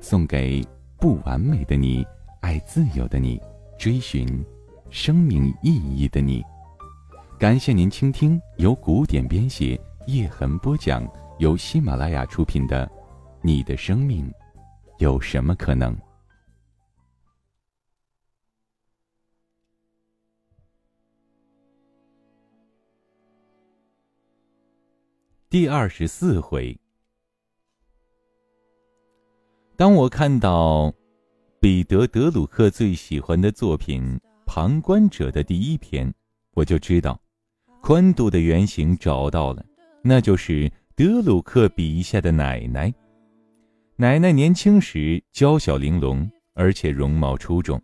送给不完美的你，爱自由的你，追寻生命意义的你。感谢您倾听由古典编写、叶痕播讲、由喜马拉雅出品的《你的生命有什么可能》第二十四回。当我看到彼得·德鲁克最喜欢的作品《旁观者》的第一篇，我就知道。宽度的原型找到了，那就是德鲁克笔下的奶奶。奶奶年轻时娇小玲珑，而且容貌出众，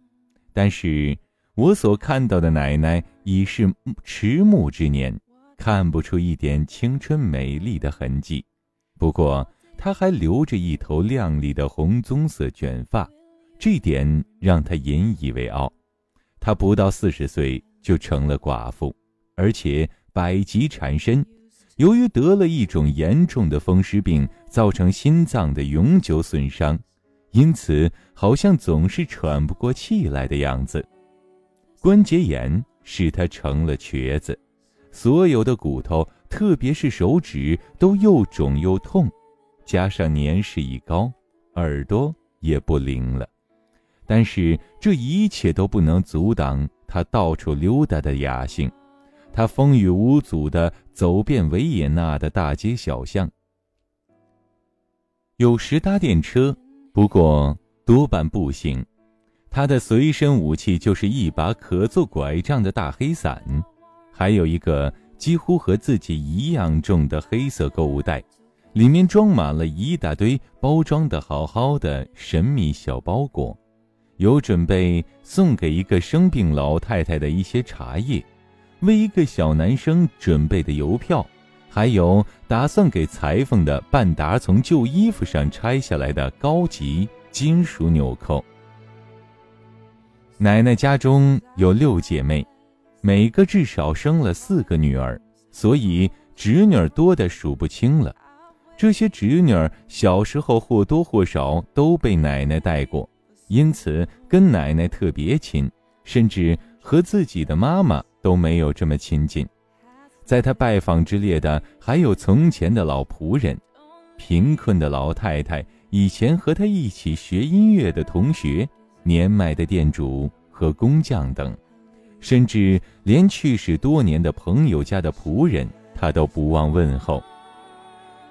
但是我所看到的奶奶已是迟暮之年，看不出一点青春美丽的痕迹。不过，他还留着一头亮丽的红棕色卷发，这点让他引以为傲。他不到四十岁就成了寡妇。而且百疾缠身，由于得了一种严重的风湿病，造成心脏的永久损伤，因此好像总是喘不过气来的样子。关节炎使他成了瘸子，所有的骨头，特别是手指都又肿又痛，加上年事已高，耳朵也不灵了。但是这一切都不能阻挡他到处溜达的雅兴。他风雨无阻地走遍维也纳的大街小巷，有时搭电车，不过多半步行。他的随身武器就是一把可做拐杖的大黑伞，还有一个几乎和自己一样重的黑色购物袋，里面装满了一大堆包装的好好的神秘小包裹，有准备送给一个生病老太太的一些茶叶。为一个小男生准备的邮票，还有打算给裁缝的半打从旧衣服上拆下来的高级金属纽扣。奶奶家中有六姐妹，每个至少生了四个女儿，所以侄女多的数不清了。这些侄女儿小时候或多或少都被奶奶带过，因此跟奶奶特别亲，甚至和自己的妈妈。都没有这么亲近，在他拜访之列的还有从前的老仆人、贫困的老太太、以前和他一起学音乐的同学、年迈的店主和工匠等，甚至连去世多年的朋友家的仆人，他都不忘问候。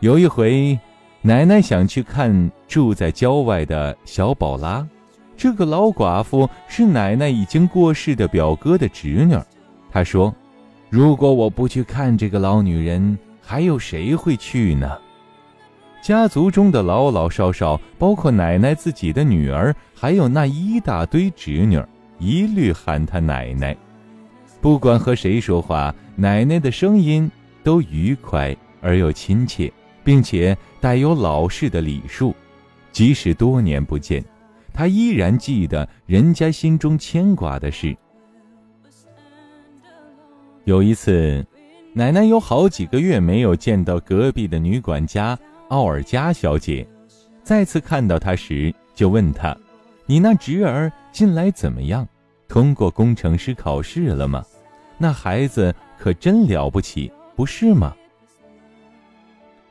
有一回，奶奶想去看住在郊外的小宝拉，这个老寡妇是奶奶已经过世的表哥的侄女。他说：“如果我不去看这个老女人，还有谁会去呢？”家族中的老老少少，包括奶奶自己的女儿，还有那一大堆侄女，一律喊她奶奶。不管和谁说话，奶奶的声音都愉快而又亲切，并且带有老式的礼数。即使多年不见，他依然记得人家心中牵挂的事。有一次，奶奶有好几个月没有见到隔壁的女管家奥尔加小姐，再次看到她时，就问她：“你那侄儿近来怎么样？通过工程师考试了吗？那孩子可真了不起，不是吗？”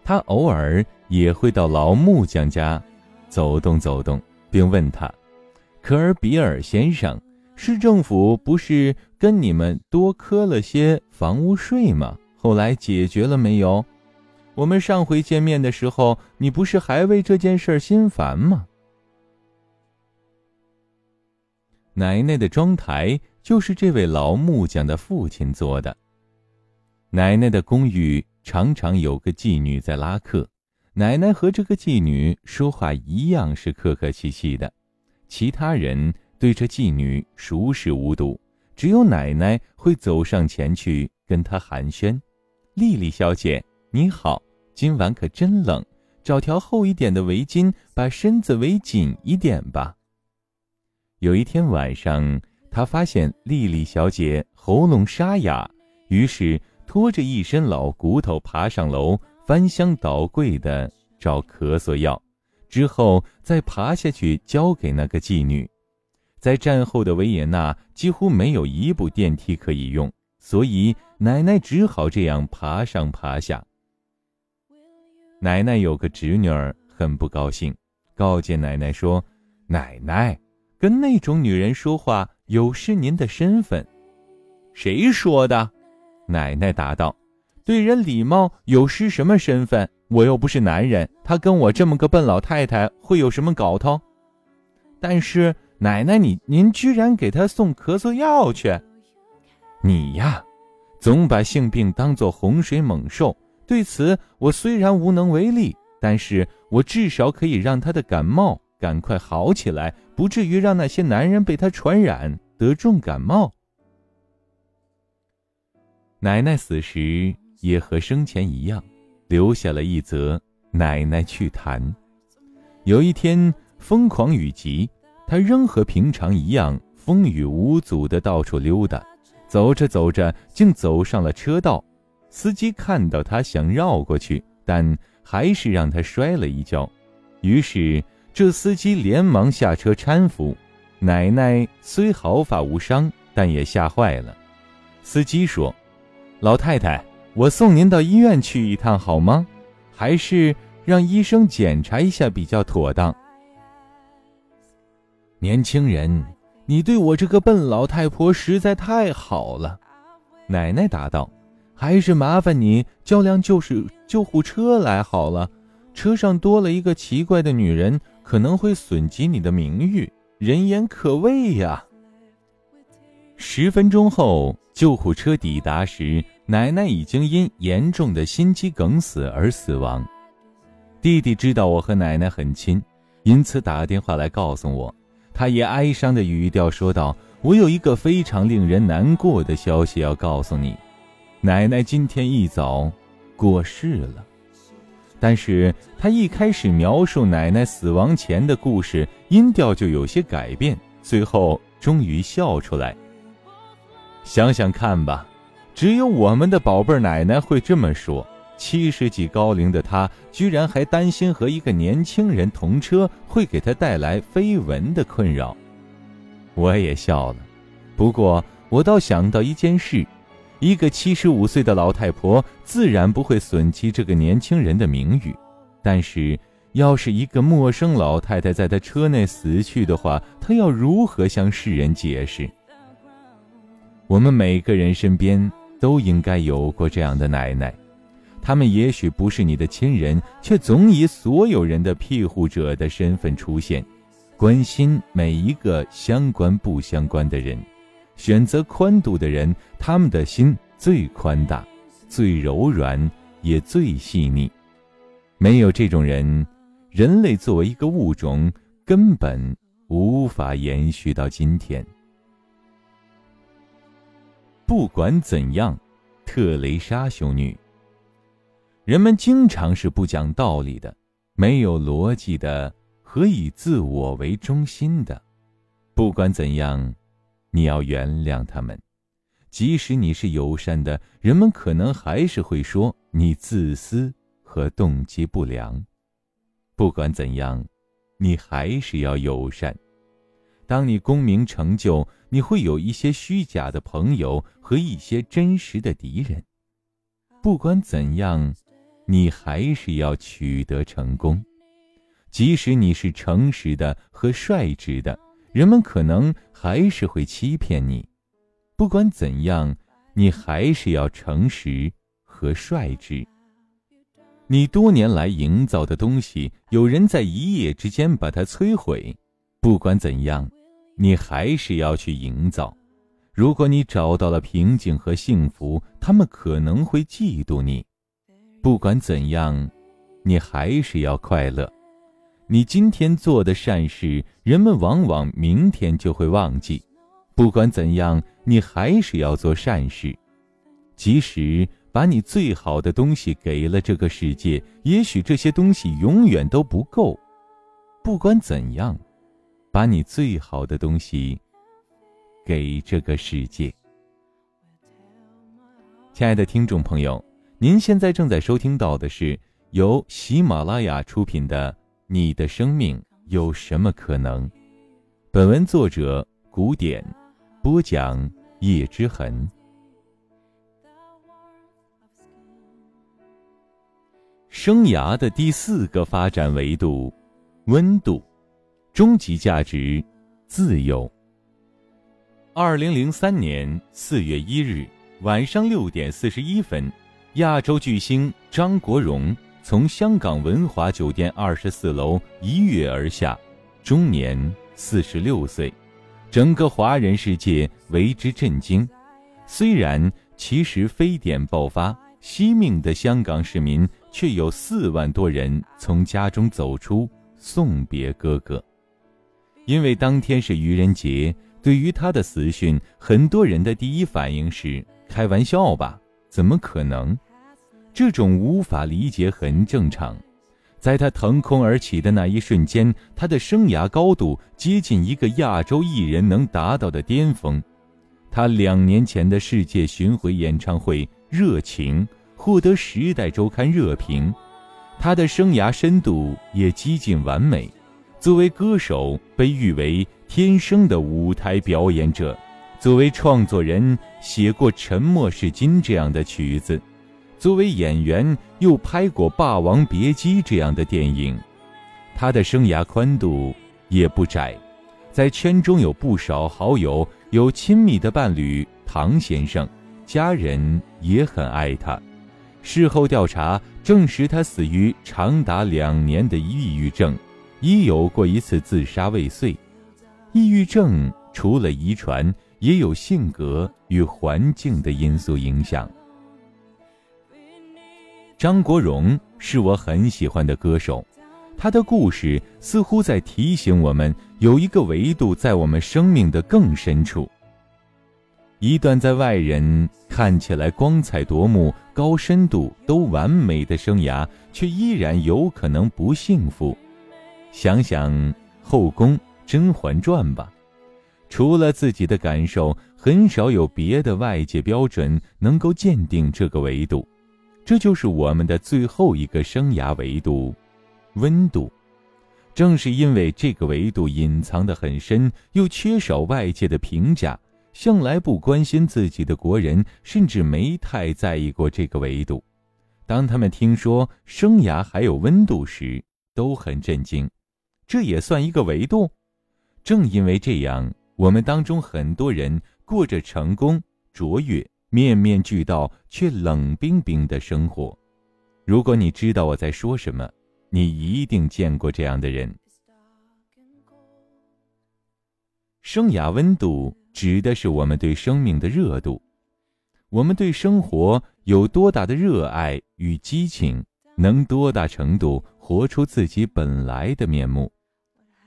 他偶尔也会到老木匠家走动走动，并问他：“科尔比尔先生。”市政府不是跟你们多磕了些房屋税吗？后来解决了没有？我们上回见面的时候，你不是还为这件事心烦吗？奶奶的妆台就是这位老木匠的父亲做的。奶奶的公寓常常有个妓女在拉客，奶奶和这个妓女说话一样是客客气气的，其他人对这妓女熟视无睹，只有奶奶会走上前去跟她寒暄：“丽丽小姐，你好，今晚可真冷，找条厚一点的围巾，把身子围紧一点吧。”有一天晚上，他发现丽丽小姐喉咙沙哑，于是拖着一身老骨头爬上楼，翻箱倒柜的找咳嗽药，之后再爬下去交给那个妓女。在战后的维也纳，几乎没有一部电梯可以用，所以奶奶只好这样爬上爬下。奶奶有个侄女儿很不高兴，告诫奶奶说：“奶奶。”跟那种女人说话有失您的身份，谁说的？奶奶答道：“对人礼貌有失什么身份？我又不是男人，他跟我这么个笨老太太会有什么搞头？”但是奶奶，你您居然给他送咳嗽药去？你呀，总把性病当作洪水猛兽。对此，我虽然无能为力，但是我至少可以让他的感冒。赶快好起来，不至于让那些男人被他传染得重感冒。奶奶死时也和生前一样，留下了一则奶奶趣谈。有一天疯狂雨急，她仍和平常一样风雨无阻的到处溜达，走着走着竟走上了车道。司机看到她想绕过去，但还是让她摔了一跤，于是。这司机连忙下车搀扶，奶奶虽毫发无伤，但也吓坏了。司机说：“老太太，我送您到医院去一趟好吗？还是让医生检查一下比较妥当？”年轻人，你对我这个笨老太婆实在太好了，奶奶答道：“还是麻烦你叫辆救是救护车来好了，车上多了一个奇怪的女人。”可能会损及你的名誉，人言可畏呀。十分钟后，救护车抵达时，奶奶已经因严重的心肌梗死而死亡。弟弟知道我和奶奶很亲，因此打电话来告诉我。他以哀伤的语调说道：“我有一个非常令人难过的消息要告诉你，奶奶今天一早过世了。”但是他一开始描述奶奶死亡前的故事，音调就有些改变，最后终于笑出来。想想看吧，只有我们的宝贝奶奶会这么说。七十几高龄的她，居然还担心和一个年轻人同车会给她带来绯闻的困扰。我也笑了，不过我倒想到一件事。一个七十五岁的老太婆自然不会损及这个年轻人的名誉，但是要是一个陌生老太太在她车内死去的话，她要如何向世人解释？我们每个人身边都应该有过这样的奶奶，他们也许不是你的亲人，却总以所有人的庇护者的身份出现，关心每一个相关不相关的人。选择宽度的人，他们的心最宽大，最柔软，也最细腻。没有这种人，人类作为一个物种，根本无法延续到今天。不管怎样，特蕾莎修女。人们经常是不讲道理的，没有逻辑的，和以自我为中心的。不管怎样。你要原谅他们，即使你是友善的，人们可能还是会说你自私和动机不良。不管怎样，你还是要友善。当你功名成就，你会有一些虚假的朋友和一些真实的敌人。不管怎样，你还是要取得成功，即使你是诚实的和率直的。人们可能还是会欺骗你，不管怎样，你还是要诚实和率直。你多年来营造的东西，有人在一夜之间把它摧毁。不管怎样，你还是要去营造。如果你找到了平静和幸福，他们可能会嫉妒你。不管怎样，你还是要快乐。你今天做的善事，人们往往明天就会忘记。不管怎样，你还是要做善事。即使把你最好的东西给了这个世界，也许这些东西永远都不够。不管怎样，把你最好的东西给这个世界。亲爱的听众朋友，您现在正在收听到的是由喜马拉雅出品的。你的生命有什么可能？本文作者古典，播讲叶之痕。生涯的第四个发展维度，温度，终极价值，自由。二零零三年四月一日晚上六点四十一分，亚洲巨星张国荣。从香港文华酒店二十四楼一跃而下，终年四十六岁，整个华人世界为之震惊。虽然其实非典爆发，惜命的香港市民却有四万多人从家中走出送别哥哥。因为当天是愚人节，对于他的死讯，很多人的第一反应是：开玩笑吧？怎么可能？这种无法理解很正常，在他腾空而起的那一瞬间，他的生涯高度接近一个亚洲艺人能达到的巅峰。他两年前的世界巡回演唱会《热情》获得《时代周刊》热评，他的生涯深度也几近完美。作为歌手，被誉为天生的舞台表演者；作为创作人，写过《沉默是金》这样的曲子。作为演员，又拍过《霸王别姬》这样的电影，他的生涯宽度也不窄，在圈中有不少好友，有亲密的伴侣唐先生，家人也很爱他。事后调查证实，他死于长达两年的抑郁症，已有过一次自杀未遂。抑郁症除了遗传，也有性格与环境的因素影响。张国荣是我很喜欢的歌手，他的故事似乎在提醒我们，有一个维度在我们生命的更深处。一段在外人看起来光彩夺目、高深度都完美的生涯，却依然有可能不幸福。想想《后宫》《甄嬛传》吧，除了自己的感受，很少有别的外界标准能够鉴定这个维度。这就是我们的最后一个生涯维度，温度。正是因为这个维度隐藏的很深，又缺少外界的评价，向来不关心自己的国人甚至没太在意过这个维度。当他们听说生涯还有温度时，都很震惊。这也算一个维度？正因为这样，我们当中很多人过着成功卓越。面面俱到却冷冰冰的生活，如果你知道我在说什么，你一定见过这样的人。生涯温度指的是我们对生命的热度，我们对生活有多大的热爱与激情，能多大程度活出自己本来的面目。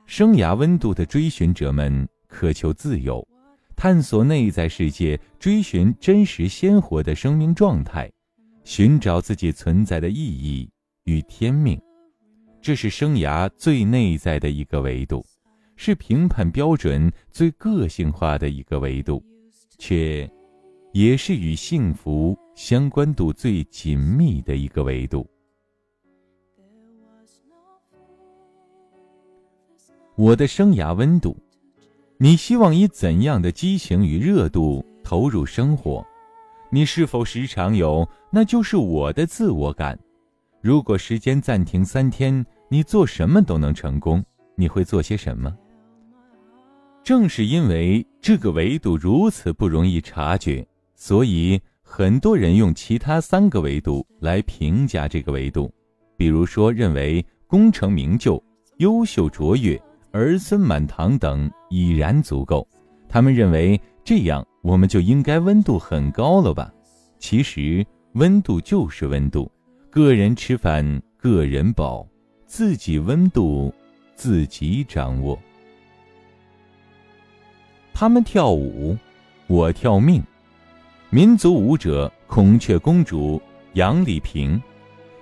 生涯温度的追寻者们渴求自由。探索内在世界，追寻真实鲜活的生命状态，寻找自己存在的意义与天命，这是生涯最内在的一个维度，是评判标准最个性化的一个维度，却也是与幸福相关度最紧密的一个维度。我的生涯温度。你希望以怎样的激情与热度投入生活？你是否时常有那就是我的自我感？如果时间暂停三天，你做什么都能成功，你会做些什么？正是因为这个维度如此不容易察觉，所以很多人用其他三个维度来评价这个维度，比如说认为功成名就、优秀卓越。儿孙满堂等已然足够，他们认为这样我们就应该温度很高了吧？其实温度就是温度，个人吃饭个人饱，自己温度自己掌握。他们跳舞，我跳命。民族舞者孔雀公主杨丽萍，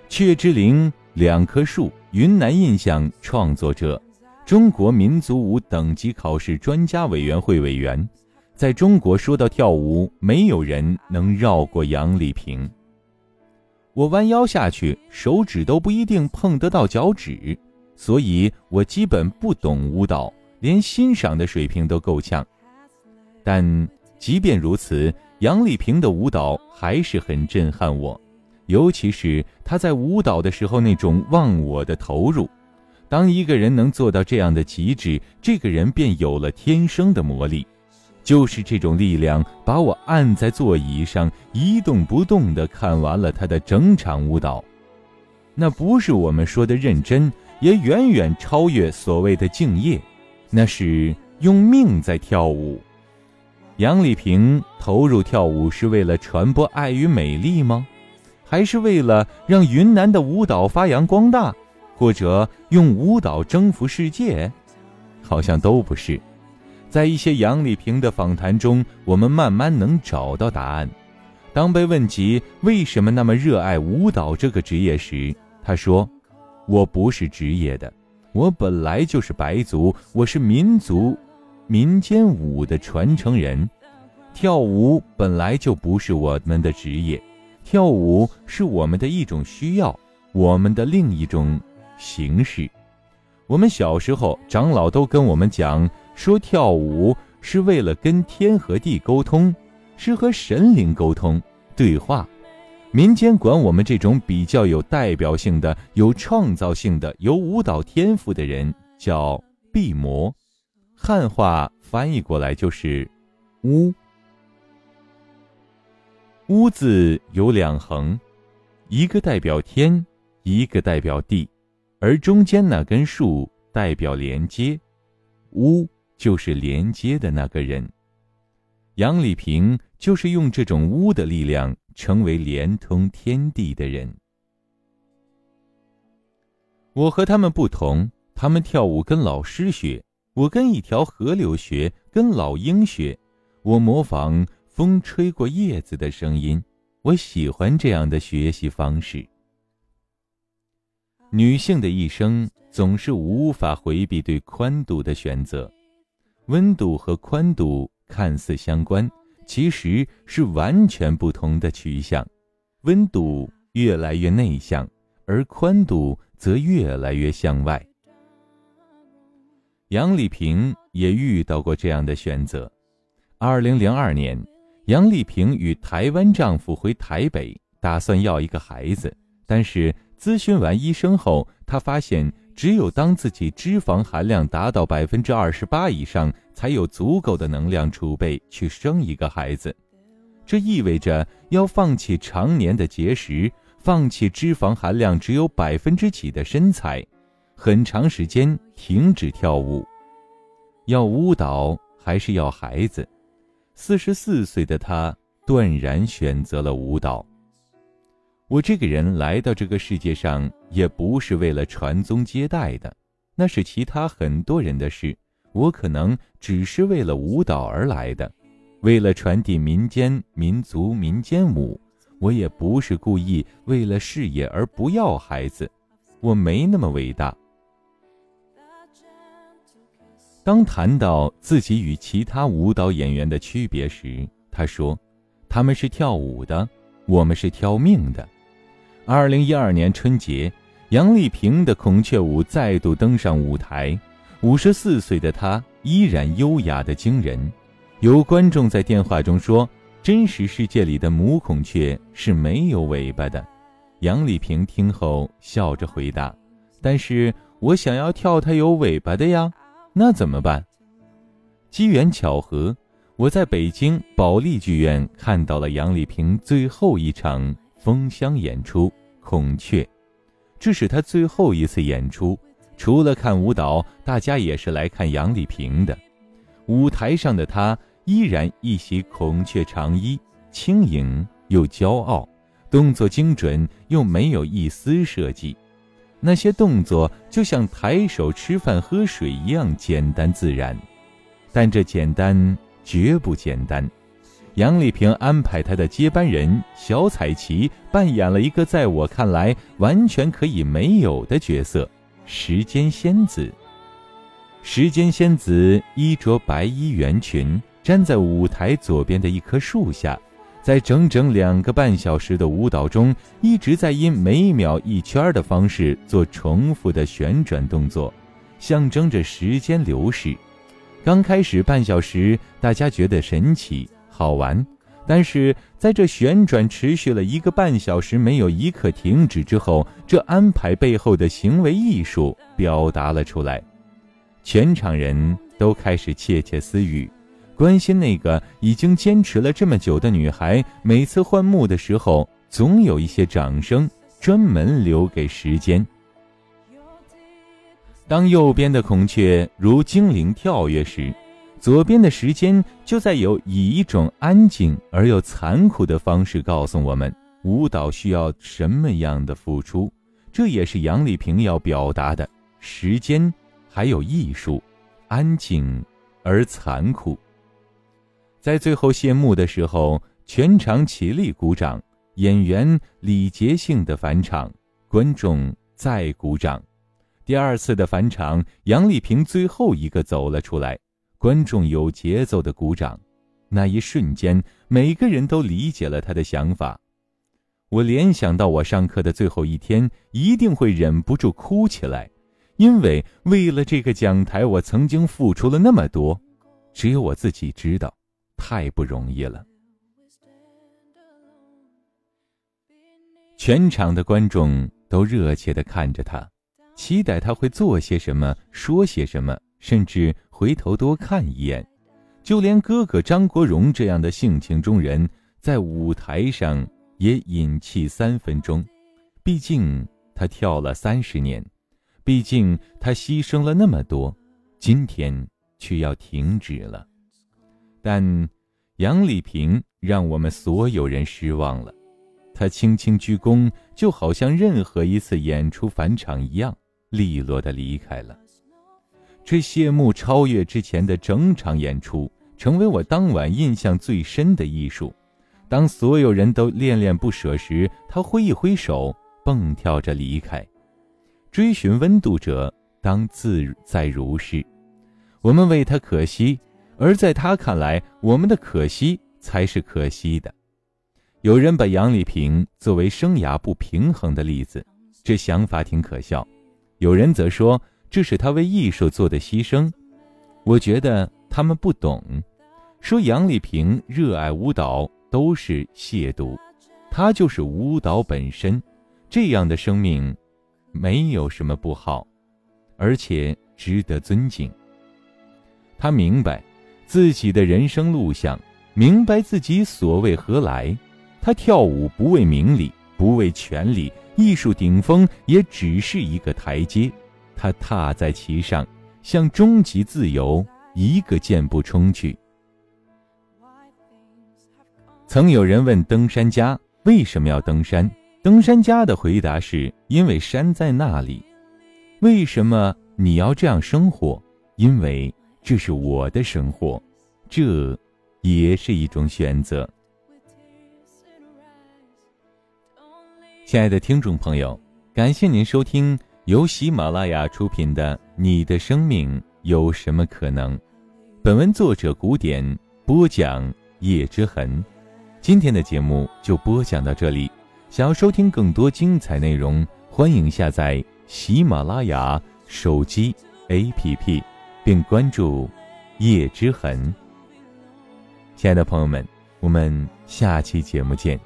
雀之灵两棵树云南印象创作者，中国民族舞等级考试专家委员会委员。在中国，说到跳舞，没有人能绕过杨丽萍。我弯腰下去，手指都不一定碰得到脚趾，所以我基本不懂舞蹈，连欣赏的水平都够呛。但即便如此，杨丽萍的舞蹈还是很震撼我，尤其是她在舞蹈的时候那种忘我的投入。当一个人能做到这样的极致，这个人便有了天生的魔力。就是这种力量，把我按在座椅上一动不动地看完了他的整场舞蹈。那不是我们说的认真，也远远超越所谓的敬业，那是用命在跳舞。杨丽萍投入跳舞是为了传播爱与美丽吗？还是为了让云南的舞蹈发扬光大，或者用舞蹈征服世界？好像都不是。在一些杨丽萍的访谈中，我们慢慢能找到答案。当被问及为什么那么热爱舞蹈这个职业时，她说：“我不是职业的，我本来就是白族，我是民族。”民间舞的传承人，跳舞本来就不是我们的职业，跳舞是我们的一种需要，我们的另一种形式。我们小时候，长老都跟我们讲，说跳舞是为了跟天和地沟通，是和神灵沟通对话。民间管我们这种比较有代表性的、有创造性的、有舞蹈天赋的人叫毕魔。汉话翻译过来就是“巫”。巫字有两横，一个代表天，一个代表地，而中间那根树代表连接，巫就是连接的那个人。杨丽萍就是用这种巫的力量，成为连通天地的人。我和他们不同，他们跳舞跟老师学。我跟一条河流学，跟老鹰学。我模仿风吹过叶子的声音。我喜欢这样的学习方式。女性的一生总是无法回避对宽度的选择。温度和宽度看似相关，其实是完全不同的取向。温度越来越内向，而宽度则越来越向外。杨丽萍也遇到过这样的选择。二零零二年，杨丽萍与台湾丈夫回台北，打算要一个孩子。但是咨询完医生后，他发现只有当自己脂肪含量达到百分之二十八以上，才有足够的能量储备去生一个孩子。这意味着要放弃常年的节食，放弃脂肪含量只有百分之几的身材。很长时间停止跳舞，要舞蹈还是要孩子？四十四岁的他断然选择了舞蹈。我这个人来到这个世界上也不是为了传宗接代的，那是其他很多人的事。我可能只是为了舞蹈而来的，为了传递民间民族民间舞。我也不是故意为了事业而不要孩子，我没那么伟大。当谈到自己与其他舞蹈演员的区别时，他说：“他们是跳舞的，我们是挑命的。”二零一二年春节，杨丽萍的孔雀舞再度登上舞台，五十四岁的她依然优雅的惊人。有观众在电话中说：“真实世界里的母孔雀是没有尾巴的。”杨丽萍听后笑着回答：“但是我想要跳它有尾巴的呀。”那怎么办？机缘巧合，我在北京保利剧院看到了杨丽萍最后一场封箱演出《孔雀》，这是他最后一次演出。除了看舞蹈，大家也是来看杨丽萍的。舞台上的她依然一袭孔雀长衣，轻盈又骄傲，动作精准又没有一丝设计。那些动作就像抬手吃饭喝水一样简单自然，但这简单绝不简单。杨丽萍安排她的接班人小彩旗扮演了一个在我看来完全可以没有的角色——时间仙子。时间仙子衣着白衣圆裙，站在舞台左边的一棵树下。在整整两个半小时的舞蹈中，一直在因每秒一圈的方式做重复的旋转动作，象征着时间流逝。刚开始半小时，大家觉得神奇好玩，但是在这旋转持续了一个半小时，没有一刻停止之后，这安排背后的行为艺术表达了出来，全场人都开始窃窃私语。关心那个已经坚持了这么久的女孩，每次换幕的时候，总有一些掌声专门留给时间。当右边的孔雀如精灵跳跃时，左边的时间就在有以一种安静而又残酷的方式告诉我们，舞蹈需要什么样的付出。这也是杨丽萍要表达的：时间，还有艺术，安静而残酷。在最后谢幕的时候，全场起立鼓掌，演员礼节性的返场，观众再鼓掌。第二次的返场，杨丽萍最后一个走了出来，观众有节奏的鼓掌。那一瞬间，每个人都理解了他的想法。我联想到我上课的最后一天，一定会忍不住哭起来，因为为了这个讲台，我曾经付出了那么多，只有我自己知道。太不容易了。全场的观众都热切的看着他，期待他会做些什么，说些什么，甚至回头多看一眼。就连哥哥张国荣这样的性情中人，在舞台上也隐气三分钟。毕竟他跳了三十年，毕竟他牺牲了那么多，今天却要停止了。但杨丽萍让我们所有人失望了。她轻轻鞠躬，就好像任何一次演出返场一样，利落的离开了。这谢幕超越之前的整场演出，成为我当晚印象最深的艺术。当所有人都恋恋不舍时，他挥一挥手，蹦跳着离开。追寻温度者，当自在如是。我们为他可惜。而在他看来，我们的可惜才是可惜的。有人把杨丽萍作为生涯不平衡的例子，这想法挺可笑；有人则说这是他为艺术做的牺牲。我觉得他们不懂，说杨丽萍热爱舞蹈都是亵渎，她就是舞蹈本身，这样的生命没有什么不好，而且值得尊敬。他明白。自己的人生路向，明白自己所谓何来。他跳舞不为名利，不为权力，艺术顶峰也只是一个台阶。他踏在其上，向终极自由一个箭步冲去。曾有人问登山家为什么要登山，登山家的回答是：因为山在那里。为什么你要这样生活？因为。这是我的生活，这也是一种选择。亲爱的听众朋友，感谢您收听由喜马拉雅出品的《你的生命有什么可能》。本文作者古典播讲叶之痕。今天的节目就播讲到这里。想要收听更多精彩内容，欢迎下载喜马拉雅手机 APP。并关注叶之痕。亲爱的朋友们，我们下期节目见。